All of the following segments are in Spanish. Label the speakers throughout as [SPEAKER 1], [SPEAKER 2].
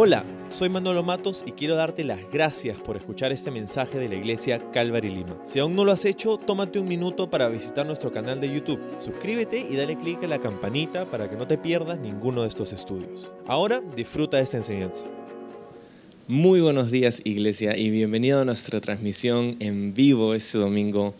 [SPEAKER 1] Hola, soy Manolo Matos y quiero darte las gracias por escuchar este mensaje de la iglesia Calvary Lima. Si aún no lo has hecho, tómate un minuto para visitar nuestro canal de YouTube. Suscríbete y dale clic a la campanita para que no te pierdas ninguno de esestos estudios. Ahora disfruta de esta enseñanza.
[SPEAKER 2] Muy buenos días iglesia y bienvenido a nuestra transmisión en vivo este domingo.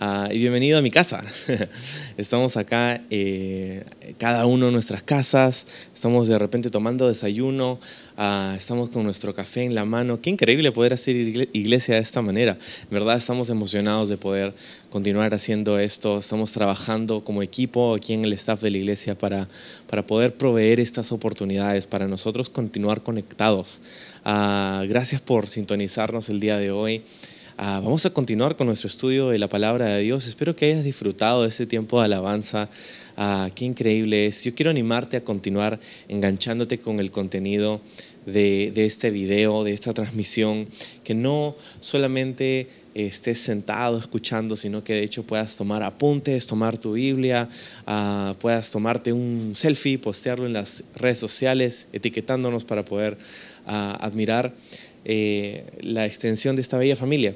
[SPEAKER 2] Ah, y bienvenido a mi casa. Estamos acá, eh, cada uno en nuestras casas, estamos de repente tomando desayuno, ah, estamos con nuestro café en la mano. Qué increíble poder hacer iglesia de esta manera. En verdad estamos emocionados de poder continuar haciendo esto. Estamos trabajando como equipo aquí en el staff de la iglesia para, para poder proveer estas oportunidades, para nosotros continuar conectados. Ah, gracias por sintonizarnos el día de hoy. Ah, vamos a continuar con nuestro estudio de la palabra de Dios. Espero que hayas disfrutado de este tiempo de alabanza. Ah, qué increíble es. Yo quiero animarte a continuar enganchándote con el contenido de, este video, de esta transmisión, que no solamente estés sentado escuchando, sino que de hecho puedas tomar apuntes, tomar tu Biblia, ah, puedas tomarte un selfie, postearlo en las redes sociales, etiquetándonos para poder admirar eh, la extensión de esta bella familia.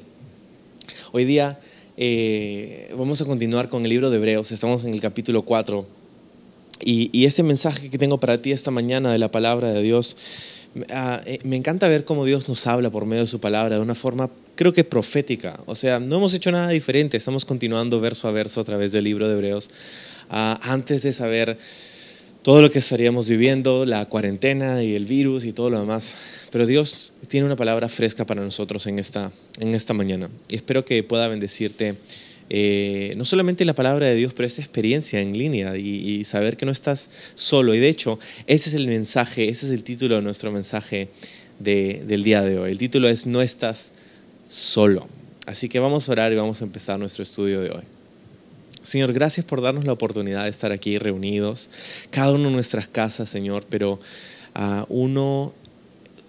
[SPEAKER 2] Hoy día eh, vamos a continuar con el libro de Hebreos, estamos en el capítulo 4. Y, este mensaje que tengo para ti esta mañana de la palabra de Dios, ah, eh, me encanta ver cómo Dios nos habla por medio de su palabra de una forma, creo que profética. O sea, no hemos hecho nada diferente, estamos continuando verso a verso a través del libro de Hebreos. Ah, antes de saber todo lo que estaríamos viviendo, la cuarentena y el virus y todo lo demás. Pero Dios tiene una palabra fresca para nosotros en esta, en esta mañana. Y espero que pueda bendecirte eh, no solamente la palabra de Dios, pero esta experiencia en línea y, saber que no estás solo. Y de hecho, ese es el mensaje, ese es el título de nuestro mensaje del día de hoy. El título es No estás solo. Así que vamos a orar y vamos a empezar nuestro estudio de hoy. Señor, gracias por darnos la oportunidad de estar aquí reunidos, cada uno en nuestras casas, Señor, pero uh, uno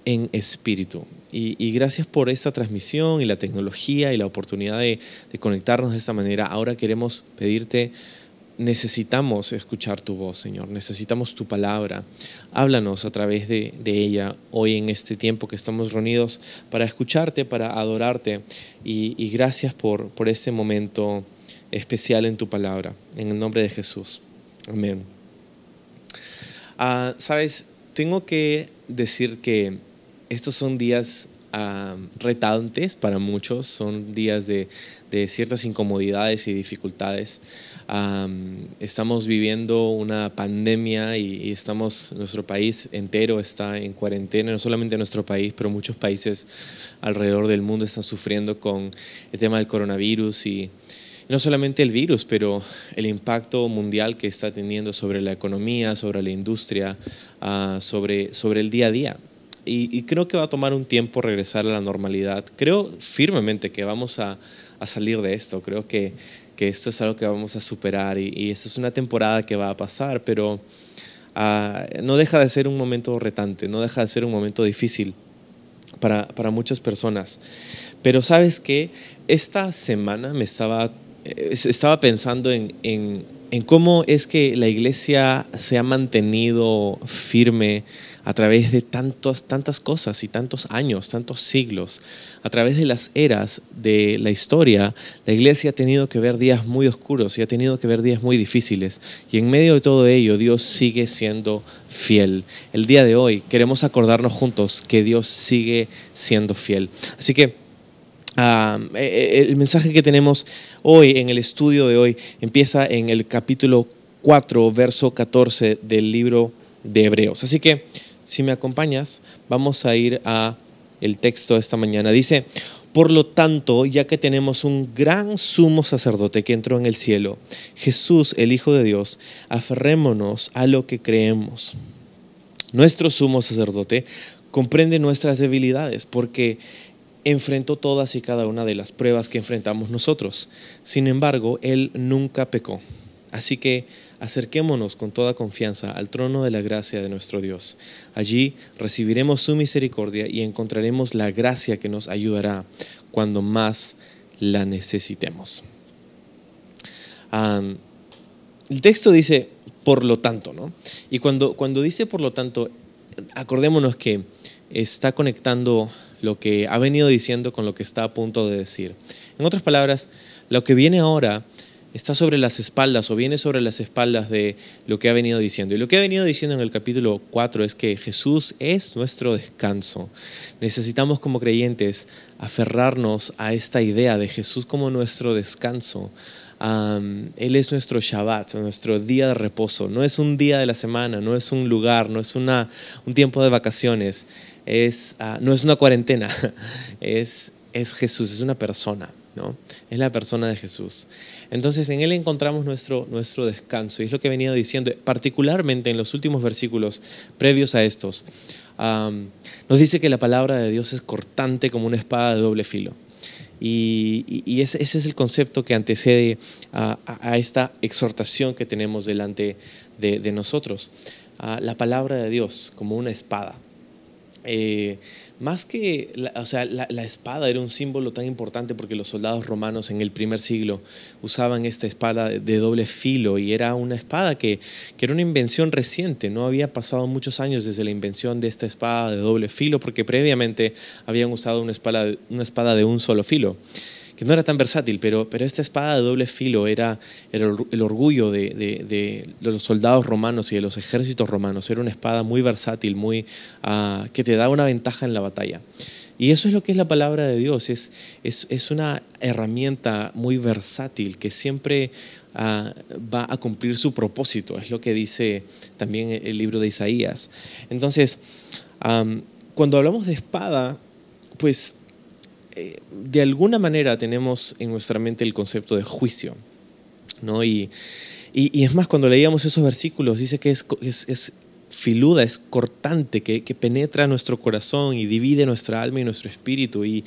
[SPEAKER 2] en espíritu. Y, gracias por esta transmisión y la tecnología y la oportunidad de, conectarnos de esta manera. Ahora queremos pedirte, necesitamos escuchar tu voz, Señor, necesitamos tu palabra. Háblanos a través de, ella hoy en este tiempo que estamos reunidos para escucharte, para adorarte. Y, gracias por, por este momento especial en tu palabra. En el nombre de Jesús. Amén. Ah, Sabes, tengo que decir que estos son días uh, retantes para muchos, son días de, ciertas incomodidades y dificultades. estamos viviendo una pandemia y, estamos, nuestro país entero está en cuarentena, no solamente nuestro país, pero muchos países alrededor del mundo están sufriendo con el tema del coronavirus y no solamente el virus, pero el impacto mundial que está teniendo sobre la economía, sobre la industria, ah, sobre, sobre el día a día. Y, creo que va a tomar un tiempo regresar a la normalidad. Creo firmemente que vamos a, salir de esto. Creo que, que, esto es algo que vamos a superar y, y esto es una temporada que va a pasar, pero ah, no deja de ser un momento retante, no deja de ser un momento difícil para, para muchas personas. Pero sabes que esta semana me estaba estaba pensando en, en, cómo es que la iglesia se ha mantenido firme a través de tantos, tantas cosas y tantos años, tantos siglos. A través de las eras de la historia, la iglesia ha tenido que ver días muy oscuros y ha tenido que ver días muy difíciles. Y en medio de todo ello, Dios sigue siendo fiel. El día de hoy queremos acordarnos juntos que Dios sigue siendo fiel. Así que Ah, eh, eh, el mensaje que tenemos hoy en el estudio de hoy empieza en el capítulo 4, verso 14 del libro de Hebreos. Así que, si me acompañas, vamos a ir a el texto de esta mañana. Dice, por lo tanto, ya que tenemos un gran sumo sacerdote que entró en el cielo, Jesús, el Hijo de Dios, aferrémonos a lo que creemos. Nuestro sumo sacerdote comprende nuestras debilidades porque enfrentó todas y cada una de las pruebas que enfrentamos nosotros. Sin embargo, Él nunca pecó. Así que acerquémonos con toda confianza al trono de la gracia de nuestro Dios. Allí recibiremos su misericordia y encontraremos la gracia que nos ayudará cuando más la necesitemos. el texto dice, por lo tanto, ¿no? Y cuando, cuando dice por lo tanto, acordémonos que está conectando lo que ha venido diciendo con lo que está a punto de decir. En otras palabras, lo que viene ahora está sobre las espaldas o viene sobre las espaldas de lo que ha venido diciendo. Y lo que ha venido diciendo en el capítulo 4 es que Jesús es nuestro descanso. Necesitamos como creyentes aferrarnos a esta idea de Jesús como nuestro descanso. él es nuestro Shabbat, nuestro día de reposo. No es un día de la semana, no es un lugar, no es una, un tiempo de vacaciones, es, ah, no es una cuarentena, es, es Jesús, es una persona. ¿no? Es la persona de Jesús. Entonces en Él encontramos nuestro, nuestro descanso y es lo que he venido diciendo, particularmente en los últimos versículos previos a estos. nos dice que la palabra de Dios es cortante como una espada de doble filo. Y, ese, es el concepto que antecede a, esta exhortación que tenemos delante de, nosotros. la palabra de Dios como una espada. Eh, más que, la, o sea, la, espada era un símbolo tan importante porque los soldados romanos en el primer siglo usaban esta espada de doble filo y era una espada que, que, era una invención reciente, no había pasado muchos años desde la invención de esta espada de doble filo porque previamente habían usado una espada, una espada de un solo filo que no era tan versátil, pero, pero esta espada de doble filo era, el orgullo de, los soldados romanos y de los ejércitos romanos. Era una espada muy versátil, muy, ah, que te da una ventaja en la batalla. Y eso es lo que es la palabra de Dios, es, es, una herramienta muy versátil que siempre ah, va a cumplir su propósito, es lo que dice también el libro de Isaías. Entonces, cuando hablamos de espada, pues eh, de alguna manera tenemos en nuestra mente el concepto de juicio. ¿no? Y, y, es más, cuando leíamos esos versículos, dice que es, filuda, es cortante, que, penetra nuestro corazón y divide nuestra alma y nuestro espíritu. Y,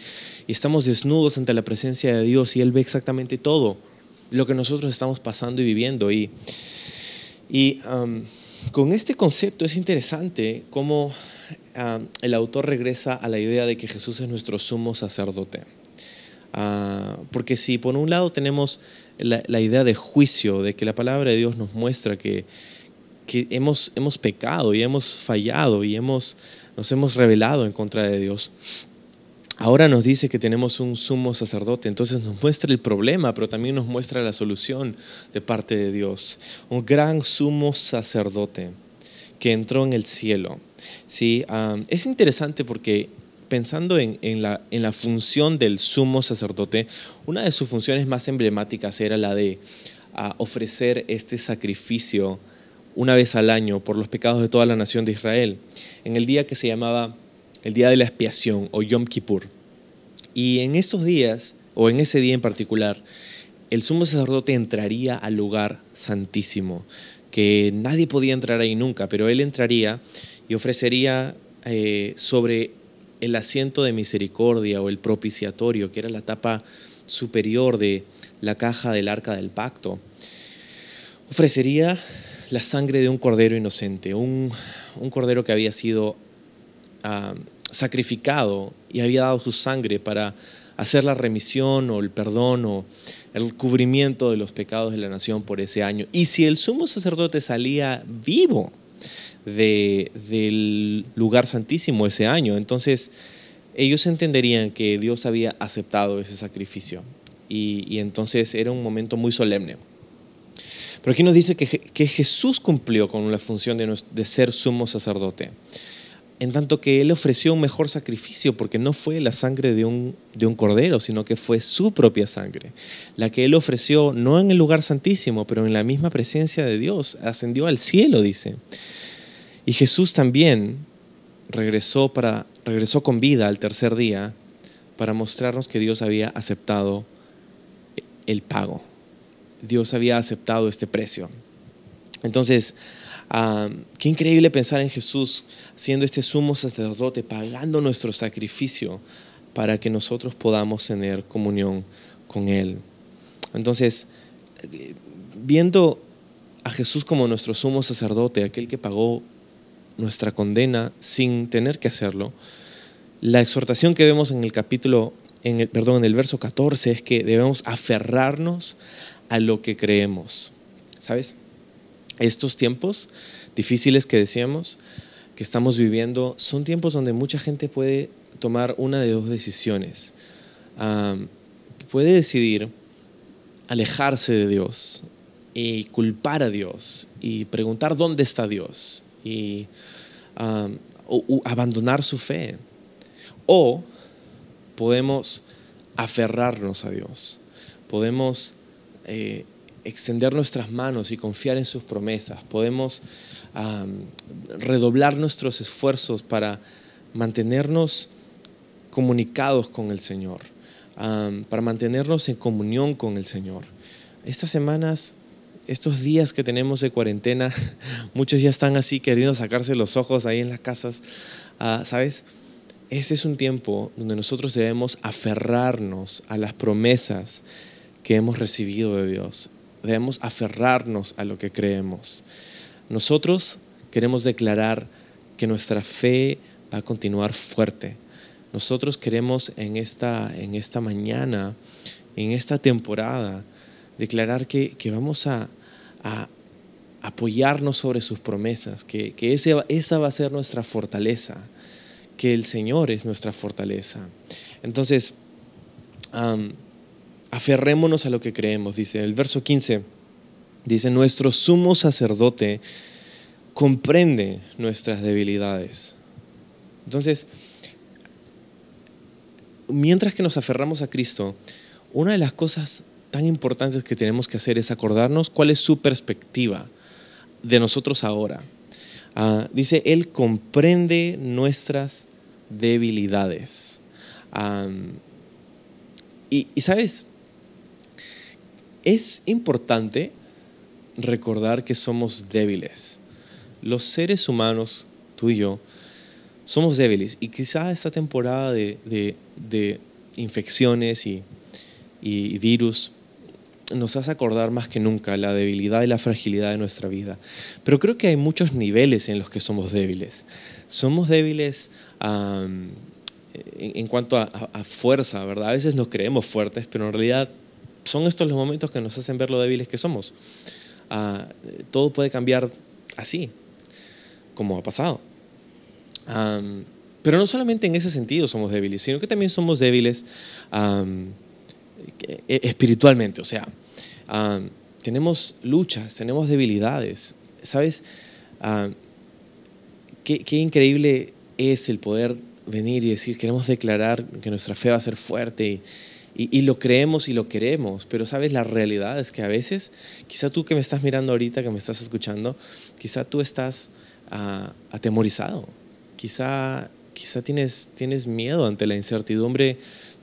[SPEAKER 2] y, estamos desnudos ante la presencia de Dios y Él ve exactamente todo lo que nosotros estamos pasando y viviendo. Y, y con este concepto es interesante cómo Ah, el autor regresa a la idea de que Jesús es nuestro sumo sacerdote. Ah, porque si por un lado tenemos la, idea de juicio, de que la palabra de Dios nos muestra que, que hemos, hemos pecado y hemos fallado y hemos, nos hemos rebelado en contra de Dios, ahora nos dice que tenemos un sumo sacerdote, entonces nos muestra el problema, pero también nos muestra la solución de parte de Dios. Un gran sumo sacerdote que entró en el cielo. ¿sí? es interesante porque pensando en, la, función del sumo sacerdote, una de sus funciones más emblemáticas era la de ofrecer este sacrificio una vez al año por los pecados de toda la nación de Israel, en el día que se llamaba el día de la expiación o Yom Kippur. Y en esos días, o en ese día en particular, el sumo sacerdote entraría al lugar santísimo, que nadie podía entrar ahí nunca, pero él entraría y ofrecería eh, sobre el asiento de misericordia o el propiciatorio, que era la tapa superior de la caja del arca del pacto, ofrecería la sangre de un cordero inocente, un, cordero que había sido ah, sacrificado y había dado su sangre para hacer la remisión o el perdón o el cubrimiento de los pecados de la nación por ese año. Y si el sumo sacerdote salía vivo del lugar santísimo ese año, entonces ellos entenderían que Dios había aceptado ese sacrificio. Y, entonces era un momento muy solemne. Pero aquí nos dice que, Jesús cumplió con la función de ser sumo sacerdote en tanto que Él ofreció un mejor sacrificio porque no fue la sangre de un, de un cordero, sino que fue su propia sangre, la que Él ofreció no en el lugar santísimo, pero en la misma presencia de Dios, ascendió al cielo, dice. Y Jesús también regresó, para, regresó con vida al tercer día para mostrarnos que Dios había aceptado el pago. Dios había aceptado este precio. Entonces, Ah, qué increíble pensar en Jesús siendo este sumo sacerdote, pagando nuestro sacrificio para que nosotros podamos tener comunión con Él. Entonces, viendo a Jesús como nuestro sumo sacerdote, aquel que pagó nuestra condena sin tener que hacerlo, la exhortación que vemos en el capítulo, en el, perdón, en el verso 14 es que debemos aferrarnos a lo que creemos. ¿Sabes? Estos tiempos difíciles que decíamos, que estamos viviendo son tiempos donde mucha gente puede tomar una de dos decisiones. puede decidir alejarse de Dios y culpar a Dios y preguntar dónde está Dios y abandonar su fe. O podemos aferrarnos a Dios, podemos eh, extender nuestras manos y confiar en sus promesas, podemos redoblar nuestros esfuerzos para mantenernos comunicados con el Señor, para mantenernos en comunión con el Señor. Estas semanas, estos días que tenemos de cuarentena, muchos ya están así queriendo sacarse los ojos ahí en las casas, ah, ¿sabes? Este es un tiempo donde nosotros debemos aferrarnos a las promesas que hemos recibido de Dios. Debemos aferrarnos a lo que creemos. Nosotros queremos declarar que nuestra fe va a continuar fuerte. Nosotros queremos en esta, en esta mañana, en esta temporada, declarar que, vamos a, apoyarnos sobre sus promesas, que, esa va a ser nuestra fortaleza, que el Señor es nuestra fortaleza. Entonces, aferrémonos a lo que creemos, dice el verso 15, dice, nuestro sumo sacerdote comprende nuestras debilidades. Entonces, mientras que nos aferramos a Cristo, una de las cosas tan importantes que tenemos que hacer es acordarnos cuál es su perspectiva de nosotros ahora. Ah, dice, Él comprende nuestras debilidades. y, y sabes, es importante recordar que somos débiles los seres humanos, tú y yo, somos débiles. Y quizá esta temporada de, infecciones y, virus nos hace acordar más que nunca la debilidad y la fragilidad de nuestra vida. Pero creo que hay muchos niveles en los que somos débiles. Somos débiles en, cuanto a, fuerza, ¿verdad? A veces nos creemos fuertes, pero en realidad son estos los momentos que nos hacen ver lo débiles que somos. Ah, todo puede cambiar así, como ha pasado. pero no solamente en ese sentido somos débiles, sino que también somos débiles e, espiritualmente. O sea, tenemos luchas, tenemos debilidades. ¿Sabes? qué, qué increíble es el poder venir y decir, queremos declarar que nuestra fe va a ser fuerte y, y, lo creemos y lo queremos, pero sabes, la realidad es que a veces, quizá tú que me estás mirando ahorita, que me estás escuchando, quizá tú estás atemorizado. Quizá, quizá tienes, tienes miedo ante la incertidumbre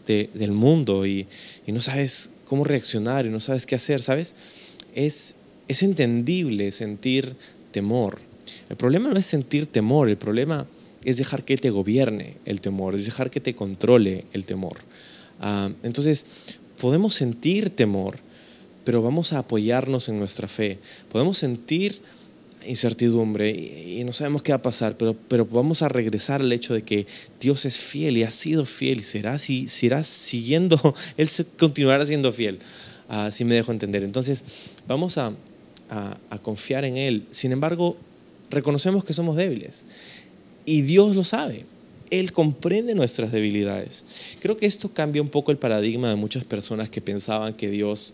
[SPEAKER 2] del mundo y, no sabes cómo reaccionar y no sabes qué hacer, ¿sabes? Es, es entendible sentir temor. El problema no es sentir temor, el problema es dejar que te gobierne el temor, es dejar que te controle el temor. Ah, entonces, podemos sentir temor, pero vamos a apoyarnos en nuestra fe. Podemos sentir incertidumbre y, no sabemos qué va a pasar, pero, pero vamos a regresar al hecho de que Dios es fiel y ha sido fiel y será, si, será siguiendo, Él continuará siendo fiel, así me dejo entender. Entonces, vamos a, a, confiar en Él. Sin embargo, reconocemos que somos débiles y Dios lo sabe. Él comprende nuestras debilidades. Creo que esto cambia un poco el paradigma de muchas personas que pensaban que Dios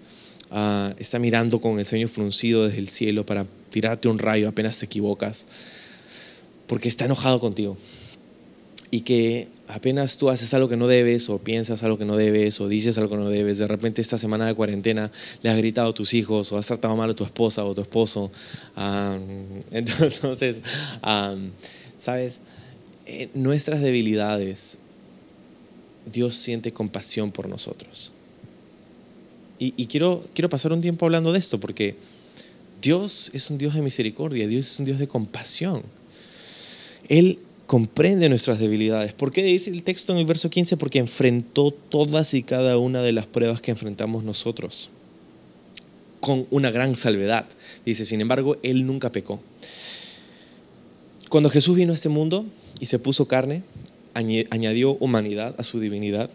[SPEAKER 2] Ah, está mirando con el ceño fruncido desde el cielo para tirarte un rayo apenas te equivocas, porque está enojado contigo. Y que apenas tú haces algo que no debes, o piensas algo que no debes, o dices algo que no debes, de repente esta semana de cuarentena le has gritado a tus hijos, o has tratado mal a tu esposa o tu esposo. entonces, ¿sabes? Nuestras debilidades, Dios siente compasión por nosotros. Y, quiero, quiero pasar un tiempo hablando de esto, porque Dios es un Dios de misericordia, Dios es un Dios de compasión. Él comprende nuestras debilidades. ¿Por qué dice el texto en el verso 15? Porque enfrentó todas y cada una de las pruebas que enfrentamos nosotros, con una gran salvedad. Dice, sin embargo, Él nunca pecó. Cuando Jesús vino a este mundo y se puso carne, añadió humanidad a su divinidad,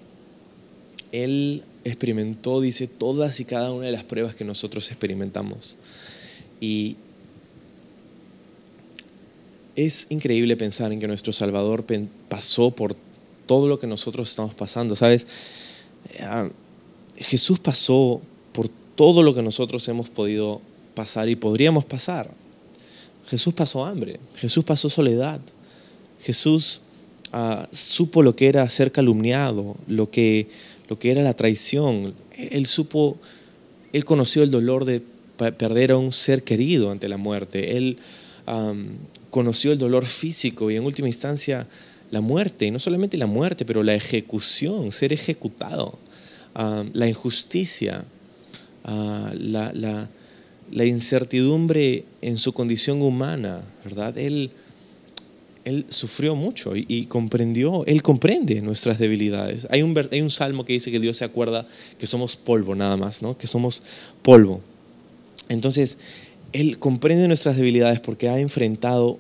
[SPEAKER 2] Él experimentó, dice, todas y cada una de las pruebas que nosotros experimentamos. Y es increíble pensar en que nuestro Salvador pasó por todo lo que nosotros estamos pasando, ¿sabes? Ah, Jesús pasó por todo lo que nosotros hemos podido pasar y podríamos pasar. Jesús pasó hambre, Jesús pasó soledad, Jesús ah, supo lo que era ser calumniado, lo que, lo que era la traición. Él supo, él conoció el dolor de perder a un ser querido ante la muerte. Él conoció el dolor físico y en última instancia la muerte, y no solamente la muerte, pero la ejecución, ser ejecutado, la injusticia, ah, la, la, incertidumbre en su condición humana, ¿verdad? Él, él sufrió mucho y, comprendió, Él comprende nuestras debilidades. Hay un, hay un salmo que dice que Dios se acuerda que somos polvo nada más, ¿no? que somos polvo. Entonces, Él comprende nuestras debilidades porque ha enfrentado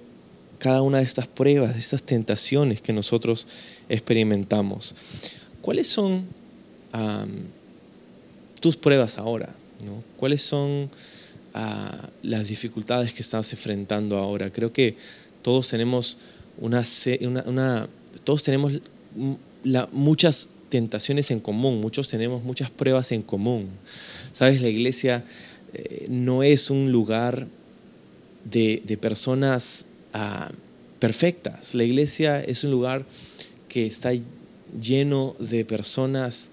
[SPEAKER 2] cada una de estas pruebas, de estas tentaciones que nosotros experimentamos. ¿Cuáles son tus pruebas ahora? ¿Cuáles son ah, las dificultades que estás enfrentando ahora? Creo que todos tenemos una, todos tenemos muchas tentaciones en común, muchos tenemos muchas pruebas en común. Sabes, la iglesia eh, no es un lugar de, personas ah, perfectas. La iglesia es un lugar que está lleno de personas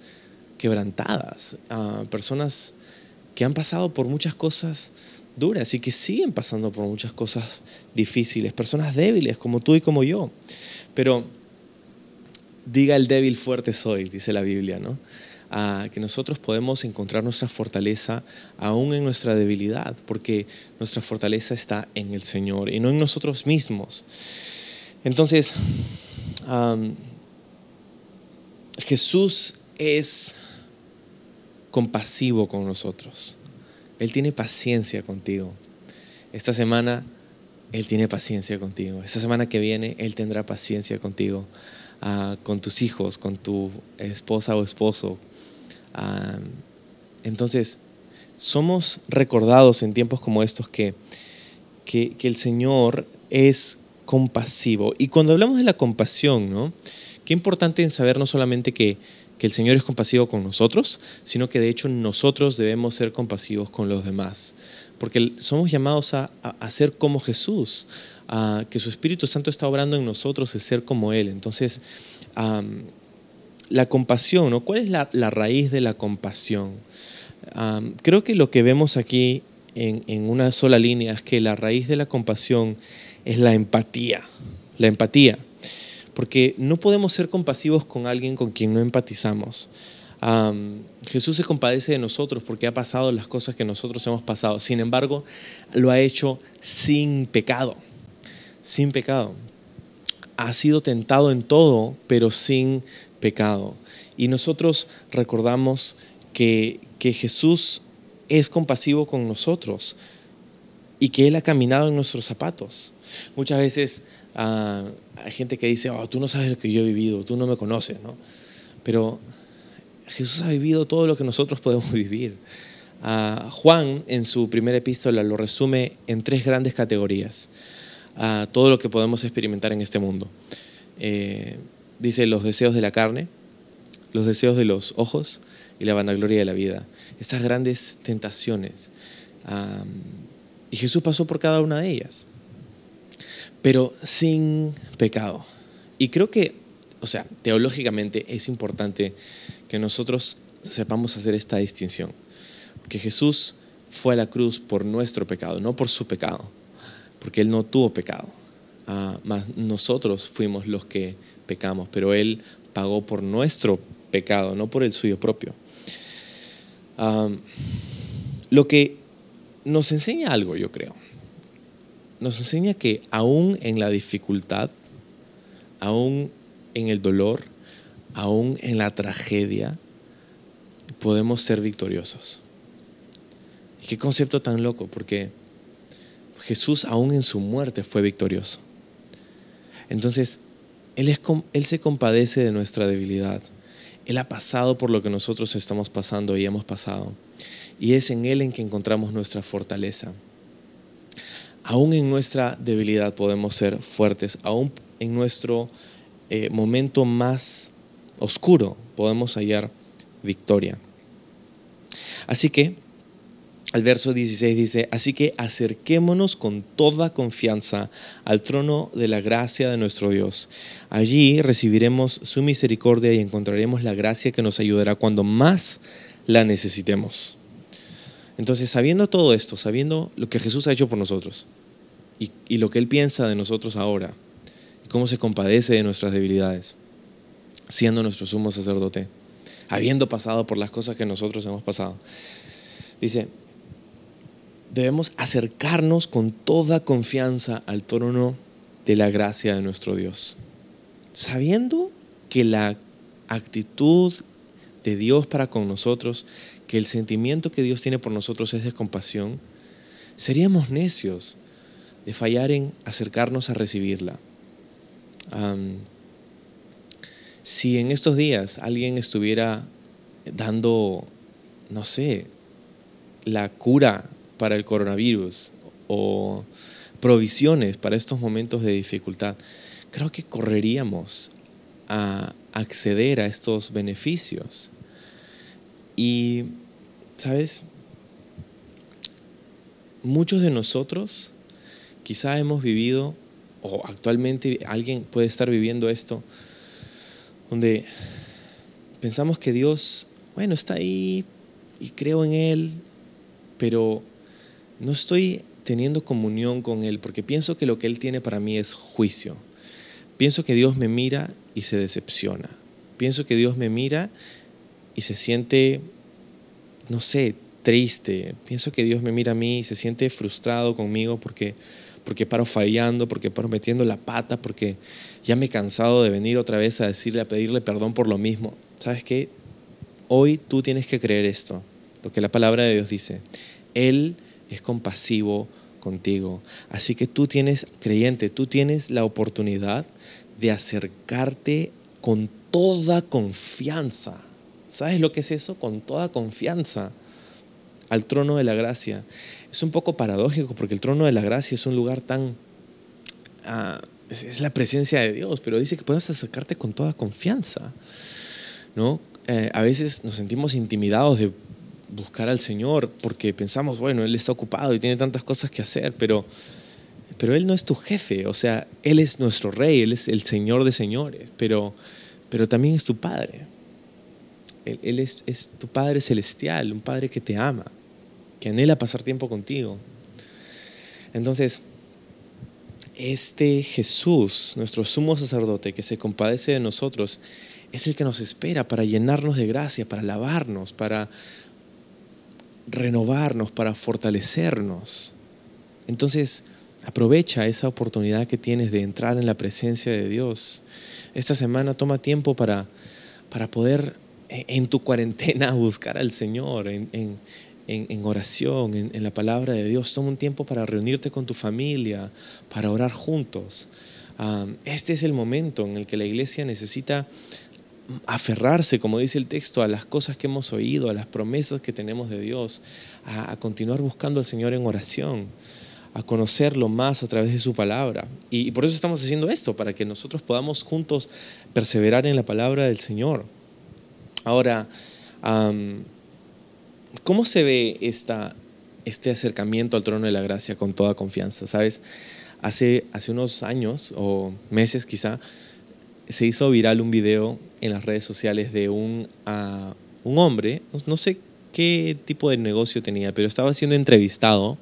[SPEAKER 2] quebrantadas, ah, personas que han pasado por muchas cosas duras y que siguen pasando por muchas cosas difíciles, personas débiles como tú y como yo. Pero diga el débil fuerte soy, dice la Biblia, ¿no? que nosotros podemos encontrar nuestra fortaleza aún en nuestra debilidad, porque nuestra fortaleza está en el Señor y no en nosotros mismos. Entonces, Jesús es compasivo con nosotros. Él tiene paciencia contigo. Esta semana Él tiene paciencia contigo. Esta semana que viene Él tendrá paciencia contigo, ah, con tus hijos, con tu esposa o esposo, entonces, somos recordados en tiempos como estos que, que, el Señor es compasivo. Y cuando hablamos de la compasión, ¿no? Qué importante en saber no solamente que, que el Señor es compasivo con nosotros, sino que de hecho nosotros debemos ser compasivos con los demás. Porque somos llamados a, a, ser como Jesús, a que su Espíritu Santo está obrando en nosotros el ser como Él. Entonces, la compasión, ¿no? ¿Cuál es la, raíz de la compasión? creo que lo que vemos aquí en, una sola línea es que la raíz de la compasión es la empatía, la empatía, porque no podemos ser compasivos con alguien con quien no empatizamos. Jesús se compadece de nosotros porque ha pasado las cosas que nosotros hemos pasado. Sin embargo, lo ha hecho sin pecado. Sin pecado. Ha sido tentado en todo, pero sin pecado. Y nosotros recordamos que, que Jesús es compasivo con nosotros y que Él ha caminado en nuestros zapatos. Muchas veces ah, hay gente que dice, oh, tú no sabes lo que yo he vivido, tú no me conoces, ¿no? Pero Jesús ha vivido todo lo que nosotros podemos vivir. Ah, Juan en su primera epístola lo resume en tres grandes categorías, a ah, todo lo que podemos experimentar en este mundo. Eh, dice los deseos de la carne, los deseos de los ojos y la vanagloria de la vida. Estas grandes tentaciones. y Jesús pasó por cada una de ellas, pero sin pecado. Y creo que, o sea, teológicamente es importante que nosotros sepamos hacer esta distinción. Que Jesús fue a la cruz por nuestro pecado, no por su pecado, porque Él no tuvo pecado. Ah, más nosotros fuimos los que pecamos, pero Él pagó por nuestro pecado, no por el suyo propio. lo que nos enseña algo, yo creo. Nos enseña que aún en la dificultad, aún en el dolor, aún en la tragedia, podemos ser victoriosos. qué concepto tan loco, porque Jesús aún en su muerte fue victorioso. Entonces, él, él se compadece de nuestra debilidad. Él ha pasado por lo que nosotros estamos pasando y hemos pasado. Y es en Él en que encontramos nuestra fortaleza. Aún en nuestra debilidad podemos ser fuertes, aún en nuestro eh, momento más oscuro podemos hallar victoria. Así que, el verso 16 dice, así que acerquémonos con toda confianza al trono de la gracia de nuestro Dios. Allí recibiremos su misericordia y encontraremos la gracia que nos ayudará cuando más la necesitemos. Entonces, sabiendo todo esto, sabiendo lo que Jesús ha hecho por nosotros y, y lo que Él piensa de nosotros ahora, y cómo se compadece de nuestras debilidades, siendo nuestro sumo sacerdote, habiendo pasado por las cosas que nosotros hemos pasado, dice, debemos acercarnos con toda confianza al trono de la gracia de nuestro Dios, sabiendo que la actitud de Dios para con nosotros, que el sentimiento que Dios tiene por nosotros es de compasión, seríamos necios de fallar en acercarnos a recibirla. si en estos días alguien estuviera dando, no sé, la cura para el coronavirus o provisiones para estos momentos de dificultad, creo que correríamos a acceder a estos beneficios. Y, ¿sabes? Muchos de nosotros quizá hemos vivido, o actualmente alguien puede estar viviendo esto, donde pensamos que Dios, bueno, está ahí y creo en Él, pero no estoy teniendo comunión con Él porque pienso que lo que Él tiene para mí es juicio. Pienso que Dios me mira y se decepciona. Pienso que Dios me mira y se siente, no sé, triste. Pienso que Dios me mira a mí y se siente frustrado conmigo porque, porque paro fallando, porque paro metiendo la pata, porque ya me he cansado de venir otra vez a decirle, a pedirle perdón por lo mismo. ¿Sabes qué? Hoy tú tienes que creer esto, lo que la palabra de Dios dice. Él es compasivo contigo. Así que tú tienes, creyente, tú tienes la oportunidad de acercarte con toda confianza. ¿Sabes lo que es eso? Con toda confianza al trono de la gracia. Es un poco paradójico porque el trono de la gracia es un lugar tan... Ah, es, la presencia de Dios, pero dice que puedes acercarte con toda confianza. ¿no? Eh, a veces nos sentimos intimidados de buscar al Señor porque pensamos, bueno, Él está ocupado y tiene tantas cosas que hacer, pero, pero Él no es tu jefe, o sea, Él es nuestro rey, Él es el Señor de señores, pero, pero también es tu Padre. Él, es, es tu Padre celestial, un Padre que te ama, que anhela pasar tiempo contigo. Entonces, este Jesús, nuestro sumo sacerdote que se compadece de nosotros, es el que nos espera para llenarnos de gracia, para lavarnos, para renovarnos, para fortalecernos. Entonces, aprovecha esa oportunidad que tienes de entrar en la presencia de Dios. Esta semana toma tiempo para, para poder en tu cuarentena buscar al Señor, en, en, oración, en, la palabra de Dios. Toma un tiempo para reunirte con tu familia, para orar juntos. Ah, este es el momento en el que la iglesia necesita aferrarse, como dice el texto, a las cosas que hemos oído, a las promesas que tenemos de Dios, a, continuar buscando al Señor en oración, a conocerlo más a través de su palabra. Y, por eso estamos haciendo esto, para que nosotros podamos juntos perseverar en la palabra del Señor. Ahora, ¿cómo se ve este acercamiento al trono de la gracia con toda confianza? ¿Sabes? Hace, unos años o meses quizá, se hizo viral un video en las redes sociales de un, un hombre, no, sé qué tipo de negocio tenía, pero estaba siendo entrevistado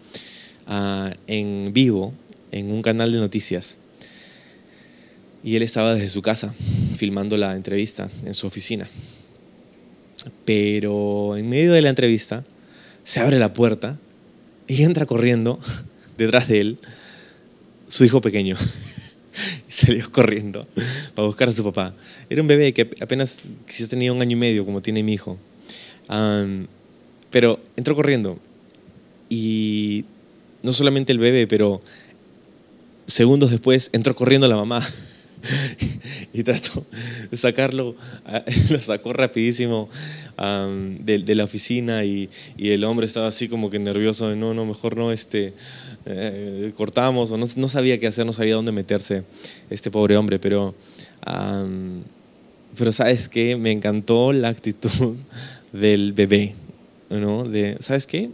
[SPEAKER 2] uh, en vivo en un canal de noticias. Y él estaba desde su casa filmando la entrevista en su oficina. Pero en medio de la entrevista se abre la puerta y entra corriendo detrás de él su hijo pequeño. y salió corriendo para buscar a su papá. Era un bebé que apenas quizás tenía un año y medio, como tiene mi hijo. pero entró corriendo y no solamente el bebé, pero segundos después entró corriendo la mamá. y trató de sacarlo, lo sacó rapidísimo de, la oficina y, el hombre estaba así como que nervioso, no, no, mejor no, este, eh, cortamos, o no, no, sabía qué hacer, no sabía dónde meterse este pobre hombre, pero, pero sabes qué, me encantó la actitud del bebé, ¿no? De, ¿sabes qué?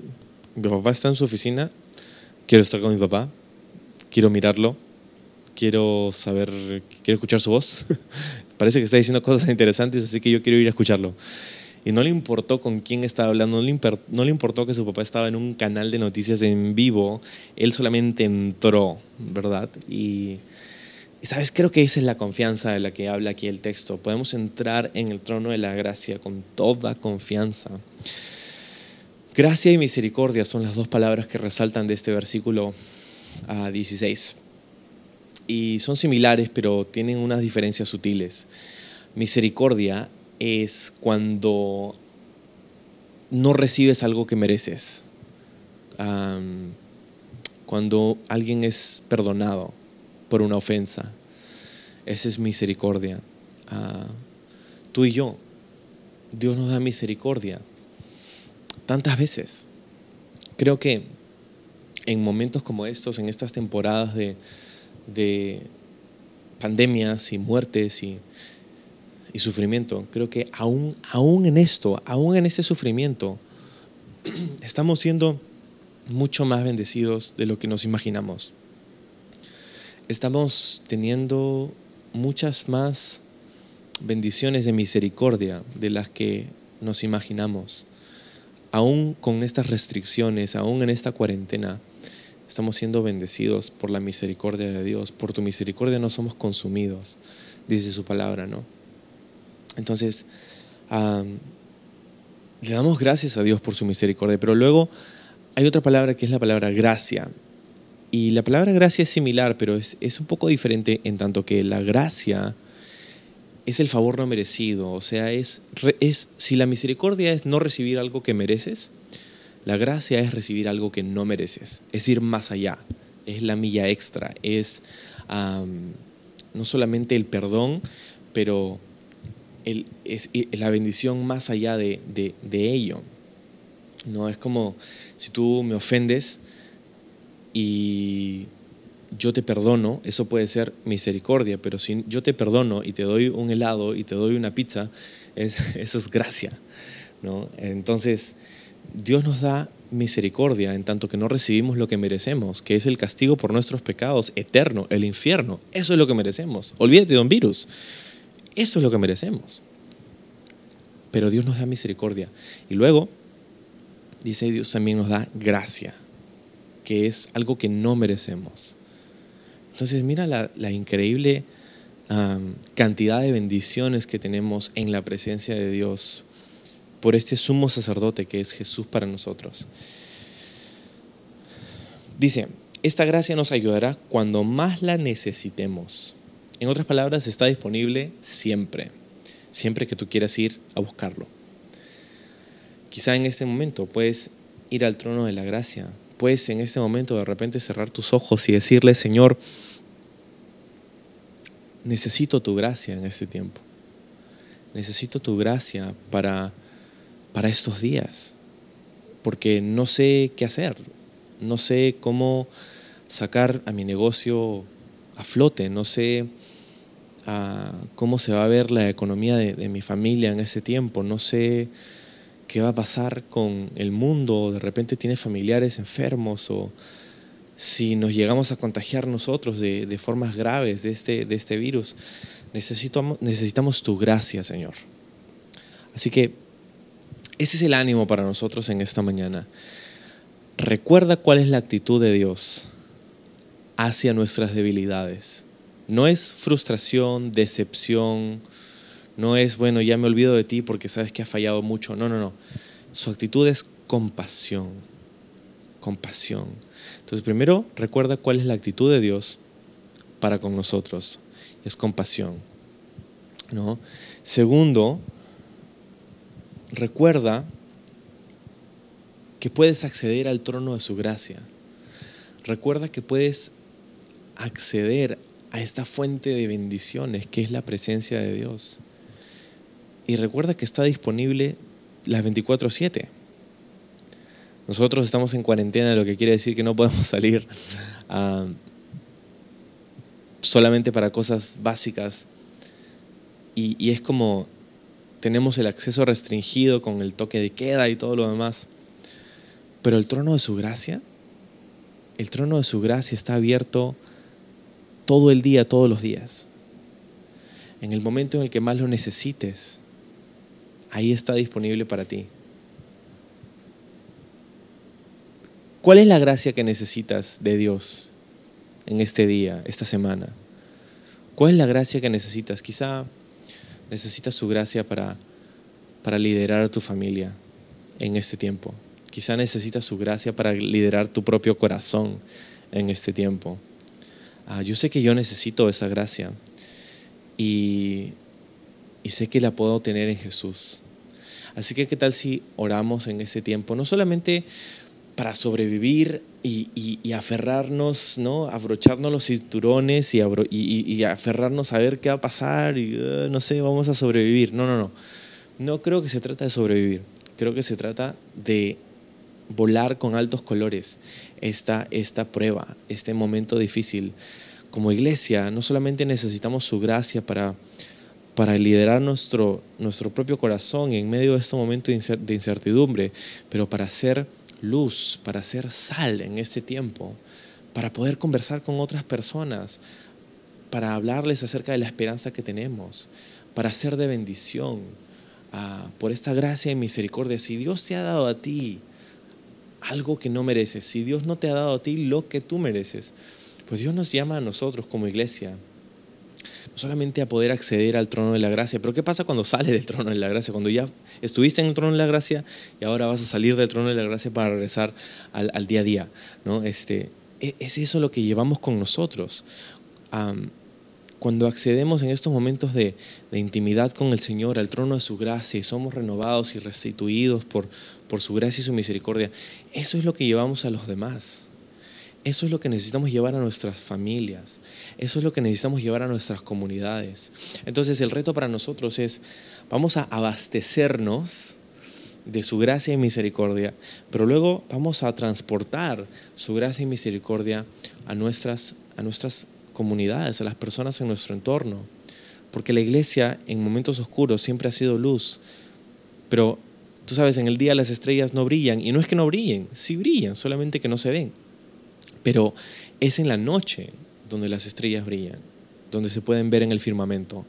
[SPEAKER 2] Mi papá está en su oficina, quiero estar con mi papá, quiero mirarlo, quiero saber, quiero escuchar su voz. Parece que está diciendo cosas interesantes, así que yo quiero ir a escucharlo. Y no le importó con quién estaba hablando, no le, importó que su papá estaba en un canal de noticias en vivo, él solamente entró, ¿verdad? Y, y, sabes, creo que esa es la confianza de la que habla aquí el texto. Podemos entrar en el trono de la gracia con toda confianza. Gracia y misericordia son las dos palabras que resaltan de este versículo a 16 y son similares, pero tienen unas diferencias sutiles. Misericordia es cuando no recibes algo que mereces. cuando alguien es perdonado por una ofensa. Esa es misericordia. Ah, tú y yo, Dios nos da misericordia tantas veces. Creo que en momentos como estos, en estas temporadas de, de pandemias y muertes y, y sufrimiento, creo que aún, aún en esto, aún en este sufrimiento, estamos siendo mucho más bendecidos de lo que nos imaginamos. Estamos teniendo muchas más bendiciones de misericordia de las que nos imaginamos. Aún con estas restricciones, aún en esta cuarentena, Estamos siendo bendecidos por la misericordia de Dios. Por tu misericordia no somos consumidos, dice su palabra, ¿no? Entonces, le damos gracias a Dios por su misericordia, pero luego hay otra palabra que es la palabra gracia. Y la palabra gracia es similar, pero es, es un poco diferente en tanto que la gracia es el favor no merecido. O sea, es, es si la misericordia es no recibir algo que mereces, la gracia es recibir algo que no mereces, es ir más allá, es la milla extra, es no solamente el perdón, pero es la bendición más allá de, ello. No es como si tú me ofendes y yo te perdono, eso puede ser misericordia, pero si yo te perdono y te doy un helado y te doy una pizza, eso es gracia. ¿no? Entonces, Dios nos da misericordia en tanto que no recibimos lo que merecemos, que es el castigo por nuestros pecados eterno, el infierno. Eso es lo que merecemos. Olvídate de un virus. Eso es lo que merecemos. Pero Dios nos da misericordia. Y luego, dice Dios también nos da gracia, que es algo que no merecemos. Entonces mira la, increíble cantidad de bendiciones que tenemos en la presencia de Dios por este sumo sacerdote que es Jesús para nosotros. Dice, esta gracia nos ayudará cuando más la necesitemos. En otras palabras, está disponible siempre, siempre que tú quieras ir a buscarlo. Quizá en este momento puedes ir al trono de la gracia, puedes en este momento de repente cerrar tus ojos y decirle, Señor, necesito tu gracia en este tiempo. Necesito tu gracia para para estos días, porque no sé qué hacer, no sé cómo sacar a mi negocio a flote, no sé ah, cómo se va a ver la economía de, mi familia en ese tiempo, no sé qué va a pasar con el mundo, de repente tiene familiares enfermos o si nos llegamos a contagiar nosotros de, de formas graves de este, de este virus, necesitamos, necesitamos tu gracia, Señor. Así que ese es el ánimo para nosotros en esta mañana. Recuerda cuál es la actitud de Dios hacia nuestras debilidades. No es frustración, decepción, no es, bueno, ya me olvido de ti porque sabes que ha fallado mucho. No, no, no. Su actitud es compasión. Compasión. Entonces, primero, recuerda cuál es la actitud de Dios para con nosotros. Es compasión. ¿no? Segundo, recuerda que puedes acceder al trono de su gracia. Recuerda que puedes acceder a esta fuente de bendiciones que es la presencia de Dios. Y recuerda que está disponible las 24/7. Nosotros estamos en cuarentena, lo que quiere decir que no podemos salir ah, solamente para cosas básicas. Y, y es como tenemos el acceso restringido con el toque de queda y todo lo demás. Pero el trono de su gracia, el trono de su gracia está abierto todo el día, todos los días. En el momento en el que más lo necesites, ahí está disponible para ti. ¿Cuál es la gracia que necesitas de Dios en este día, esta semana? ¿Cuál es la gracia que necesitas? Quizá necesitas su gracia para, para liderar a tu familia en este tiempo. Quizá necesitas su gracia para liderar tu propio corazón en este tiempo. Ah, yo sé que yo necesito esa gracia y, y sé que la puedo tener en Jesús. Así que, ¿qué tal si oramos en ese tiempo? No solamente para sobrevivir y, y, aferrarnos, ¿no? Abrocharnos los cinturones y, y, aferrarnos a ver qué va a pasar y, uh, no sé, vamos a sobrevivir. No, no, no. No creo que se trata de sobrevivir. Creo que se trata de volar con altos colores esta, esta prueba, este momento difícil. Como iglesia, no solamente necesitamos su gracia para, para liderar nuestro, nuestro propio corazón en medio de este momento de incertidumbre, pero para ser luz, para ser sal en este tiempo, para poder conversar con otras personas, para hablarles acerca de la esperanza que tenemos, para ser de bendición, ah, por esta gracia y misericordia. Si Dios te ha dado a ti algo que no mereces, si Dios no te ha dado a ti lo que tú mereces, pues Dios nos llama a nosotros como iglesia, no solamente a poder acceder al trono de la gracia, pero ¿qué pasa cuando sales del trono de la gracia? Cuando ya estuviste en el trono de la gracia y ahora vas a salir del trono de la gracia para regresar al, día a día, ¿no? Este, e, es eso lo que llevamos con nosotros. cuando accedemos en estos momentos de, de, intimidad con el Señor, al trono de su gracia, y somos renovados y restituidos por, por su gracia y su misericordia, eso es lo que llevamos a los demás. Eso es lo que necesitamos llevar a nuestras familias. Eso es lo que necesitamos llevar a nuestras comunidades. Entonces el reto para nosotros es, vamos a abastecernos de su gracia y misericordia, pero luego vamos a transportar su gracia y misericordia a nuestras, a nuestras comunidades, a las personas en nuestro entorno. Porque la iglesia en momentos oscuros siempre ha sido luz, pero tú sabes, en el día las estrellas no brillan, y no es que no brillen, sí brillan, solamente que no se ven. Pero es en la noche donde las estrellas brillan, donde se pueden ver en el firmamento.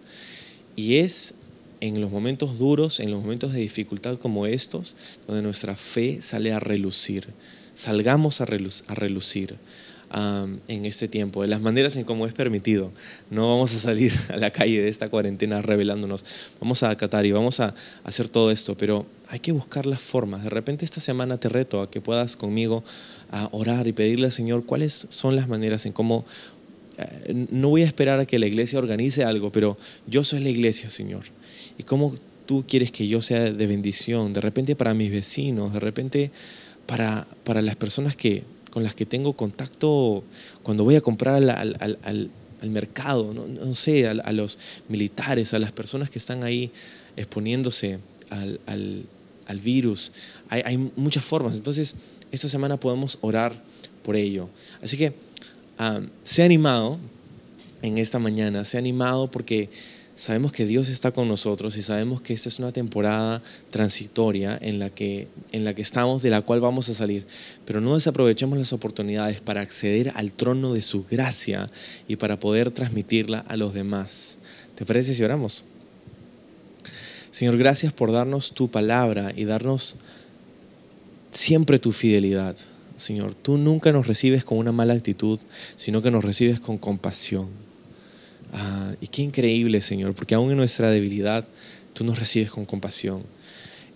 [SPEAKER 2] Y es en los momentos duros, en los momentos de dificultad como estos, donde nuestra fe sale a relucir. Salgamos a, relucir en este tiempo, de las maneras en cómo es permitido. No vamos a salir a la calle de esta cuarentena revelándonos. Vamos a acatar y vamos a hacer todo esto, pero hay que buscar las formas. De repente esta semana te reto a que puedas conmigo a orar y pedirle al Señor cuáles son las maneras en cómo eh, no voy a esperar a que la iglesia organice algo, pero yo soy la iglesia, Señor. Y cómo tú quieres que yo sea de bendición, de repente para mis vecinos, de repente para, para las personas que con las que tengo contacto cuando voy a comprar al, mercado, no, sé, a, los militares, a las personas que están ahí exponiéndose al, virus. Hay, hay, muchas formas. Entonces, esta semana podemos orar por ello. Así que, ah, se ha animado en esta mañana, se ha animado porque sabemos que Dios está con nosotros y sabemos que esta es una temporada transitoria en la que, en la que estamos, de la cual vamos a salir. Pero no desaprovechemos las oportunidades para acceder al trono de su gracia y para poder transmitirla a los demás. ¿Te parece si oramos? Señor, gracias por darnos tu palabra y darnos siempre tu fidelidad. Señor, tú nunca nos recibes con una mala actitud, sino que nos recibes con compasión. Ah, y qué increíble, Señor, porque aún en nuestra debilidad tú nos recibes con compasión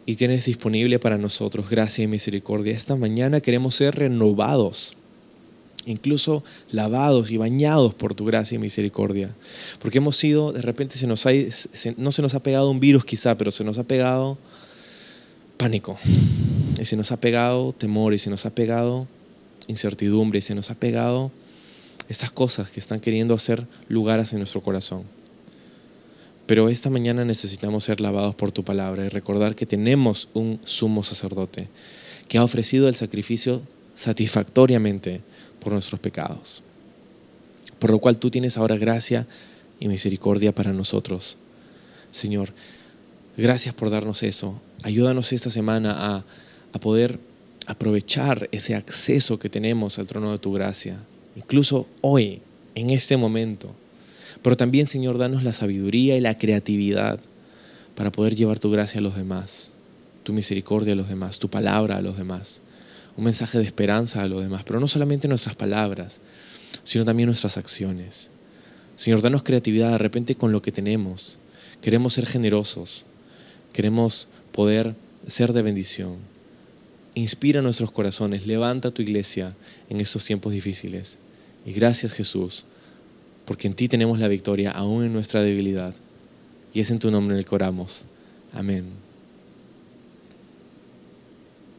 [SPEAKER 2] y tienes disponible para nosotros gracia y misericordia. Esta mañana queremos ser renovados, incluso lavados y bañados por tu gracia y misericordia, porque hemos sido, de repente se nos no se nos ha pegado un virus quizá, pero se nos ha pegado pánico, y se nos ha pegado temor, y se nos ha pegado incertidumbre, y se nos ha pegado estas cosas que están queriendo hacer lugares en nuestro corazón. Pero esta mañana necesitamos ser lavados por tu palabra y recordar que tenemos un sumo sacerdote que ha ofrecido el sacrificio satisfactoriamente por nuestros pecados. Por lo cual tú tienes ahora gracia y misericordia para nosotros. Señor, gracias por darnos eso. Ayúdanos esta semana a, a poder aprovechar ese acceso que tenemos al trono de tu gracia, incluso hoy, en este momento. Pero también, Señor, danos la sabiduría y la creatividad para poder llevar tu gracia a los demás, tu misericordia a los demás, tu palabra a los demás, un mensaje de esperanza a los demás, pero no solamente nuestras palabras, sino también nuestras acciones. Señor, danos creatividad de repente con lo que tenemos. Queremos ser generosos, queremos poder ser de bendición. Inspira nuestros corazones, levanta tu iglesia en estos tiempos difíciles. Y gracias Jesús, porque en ti tenemos la victoria aún en nuestra debilidad. Y es en tu nombre en el que oramos. Amén.